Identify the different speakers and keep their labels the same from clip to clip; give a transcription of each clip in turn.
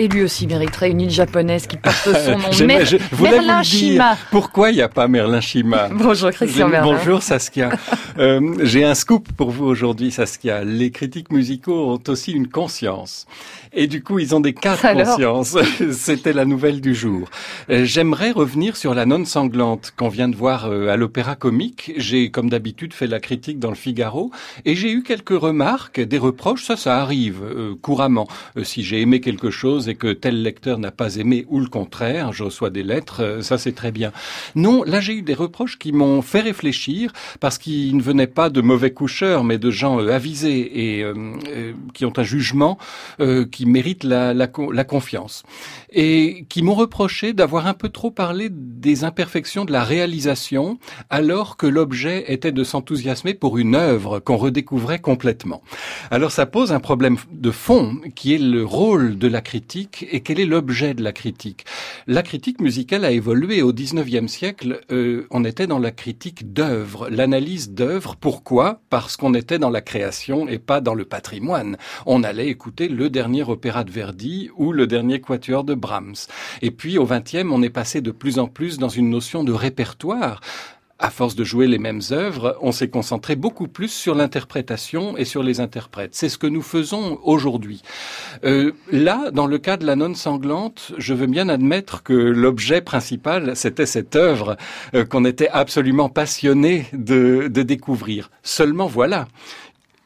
Speaker 1: Et lui aussi mériterait une île japonaise qui porte son nom. Mer-
Speaker 2: je
Speaker 1: Merlin. Shima.
Speaker 2: Pourquoi il n'y a pas Merlin Shima?
Speaker 1: Bonjour Christian Merlin.
Speaker 2: Bonjour Saskia. Euh, J'ai un scoop pour vous aujourd'hui Saskia. Les critiques musicaux ont aussi une conscience. Et du coup, ils ont des cas de conscience. C'était la nouvelle du jour. Euh, J'aimerais revenir sur La Nonne Sanglante qu'on vient de voir euh, à l'Opéra Comique. J'ai, comme d'habitude, fait la critique dans le Figaro et j'ai eu quelques remarques, des reproches. Ça, ça arrive euh, couramment. Euh, si j'ai aimé quelque chose que tel lecteur n'a pas aimé ou le contraire, je reçois des lettres, euh, ça c'est très bien. Non, là j'ai eu des reproches qui m'ont fait réfléchir parce qu'ils ne venaient pas de mauvais coucheurs, mais de gens euh, avisés et euh, qui ont un jugement qui mérite la confiance et qui m'ont reproché d'avoir un peu trop parlé des imperfections de la réalisation alors que l'objet était de s'enthousiasmer pour une œuvre qu'on redécouvrait complètement. Alors ça pose un problème de fond qui est le rôle de la critique et quel est l'objet de la critique? La critique musicale a évolué au 19e siècle. euh, on était dans la critique d'œuvre, l'analyse d'œuvre. Pourquoi? Parce qu'on était dans la création et pas dans le patrimoine. On allait écouter le dernier opéra de Verdi ou le dernier quatuor de Brahms. Et puis au 20e, on est passé de plus en plus dans une notion de répertoire. À force de jouer les mêmes œuvres, on s'est concentré beaucoup plus sur l'interprétation et sur les interprètes. C'est ce que nous faisons aujourd'hui. Euh, là, dans le cas de la nonne sanglante, je veux bien admettre que l'objet principal, c'était cette œuvre euh, qu'on était absolument passionné de, de découvrir. Seulement voilà.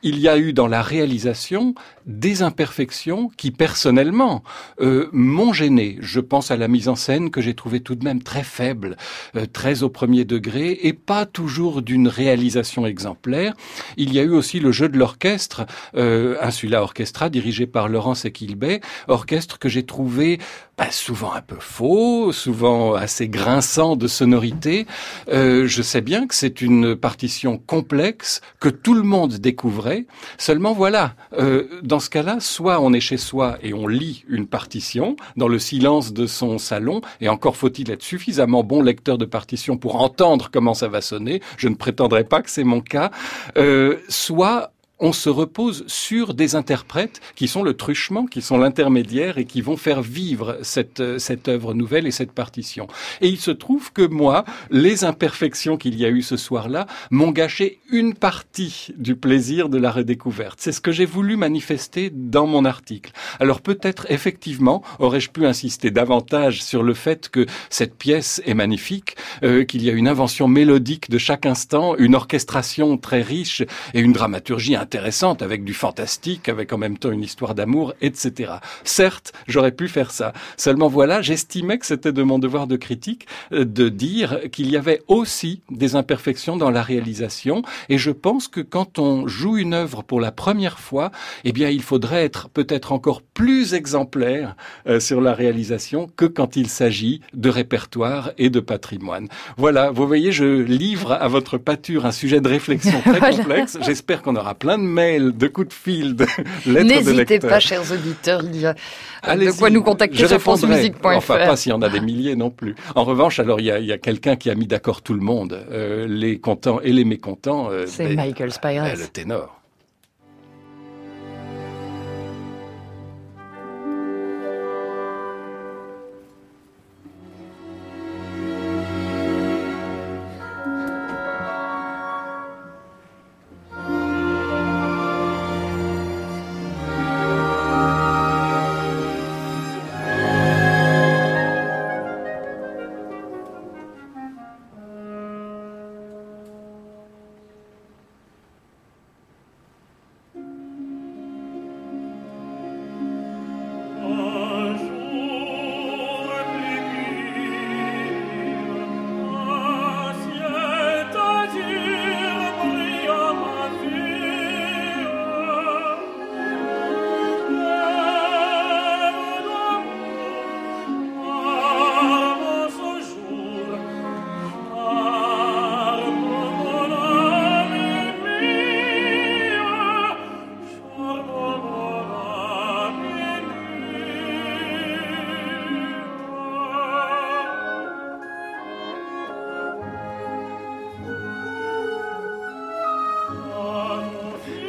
Speaker 2: Il y a eu dans la réalisation des imperfections qui personnellement euh, m'ont gêné. Je pense à la mise en scène que j'ai trouvée tout de même très faible, euh, très au premier degré et pas toujours d'une réalisation exemplaire. Il y a eu aussi le jeu de l'orchestre, euh, Insula Orchestra dirigé par Laurence Equilbet, orchestre que j'ai trouvé bah, souvent un peu faux, souvent assez grinçant de sonorité. Euh, je sais bien que c'est une partition complexe que tout le monde découvrait. Seulement voilà, euh, dans ce cas-là, soit on est chez soi et on lit une partition dans le silence de son salon, et encore faut-il être suffisamment bon lecteur de partition pour entendre comment ça va sonner. Je ne prétendrai pas que c'est mon cas. Euh, soit on se repose sur des interprètes qui sont le truchement, qui sont l'intermédiaire et qui vont faire vivre cette, euh, cette œuvre nouvelle et cette partition. Et il se trouve que moi, les imperfections qu'il y a eu ce soir-là m'ont gâché une partie du plaisir de la redécouverte. C'est ce que j'ai voulu manifester dans mon article. Alors peut-être effectivement aurais-je pu insister davantage sur le fait que cette pièce est magnifique, euh, qu'il y a une invention mélodique de chaque instant, une orchestration très riche et une dramaturgie intéressante avec du fantastique, avec en même temps une histoire d'amour, etc. Certes, j'aurais pu faire ça. Seulement voilà, j'estimais que c'était de mon devoir de critique euh, de dire qu'il y avait aussi des imperfections dans la réalisation et je pense que quand on joue une œuvre pour la première fois, eh bien il faudrait être peut-être encore plus exemplaire euh, sur la réalisation que quand il s'agit de répertoire et de patrimoine. Voilà, vous voyez, je livre à votre pâture un sujet de réflexion très
Speaker 1: Voilà.
Speaker 2: complexe. J'espère qu'on aura plein de mails, de coups de fil, de lettres de
Speaker 1: N'hésitez pas, chers auditeurs, il y a de
Speaker 2: Allez-y.
Speaker 1: quoi nous contacter sur francemusique.fr.
Speaker 2: Enfin, pas s'il y en a des milliers non plus. En revanche, alors il y a, quelqu'un qui a mis d'accord tout le monde, euh, les contents et les mécontents. euh,
Speaker 1: C'est
Speaker 2: ben,
Speaker 1: Michael Spires.
Speaker 2: ben, le ténor.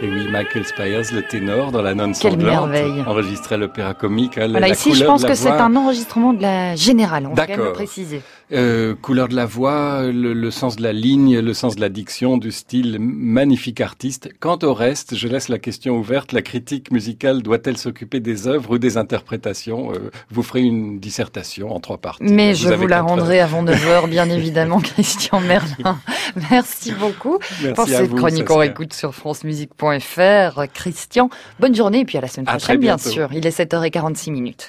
Speaker 2: Et oui, Michael Spires, le ténor, dans la nonne sanglante, enregistrait l'opéra comique. hein, la-
Speaker 1: Voilà,
Speaker 2: la
Speaker 1: ici, je pense que c'est un enregistrement de la générale, on va le préciser.
Speaker 2: Euh, couleur de la voix, le, le sens de la ligne, le sens de la diction, du style, magnifique artiste. Quant au reste, je laisse la question ouverte. La critique musicale doit-elle s'occuper des œuvres ou des interprétations? Euh, Vous ferez une dissertation en trois parties.
Speaker 1: Mais
Speaker 2: Vous
Speaker 1: je vous la rendrai avant 9h, bien évidemment, Christian Merlin. Merci beaucoup.
Speaker 2: Merci
Speaker 1: pour cette
Speaker 2: vous,
Speaker 1: chronique. On réécoute sur francemusique.fr. Christian, bonne journée et puis à la semaine prochaine, bien sûr. Il est 7h46 minutes.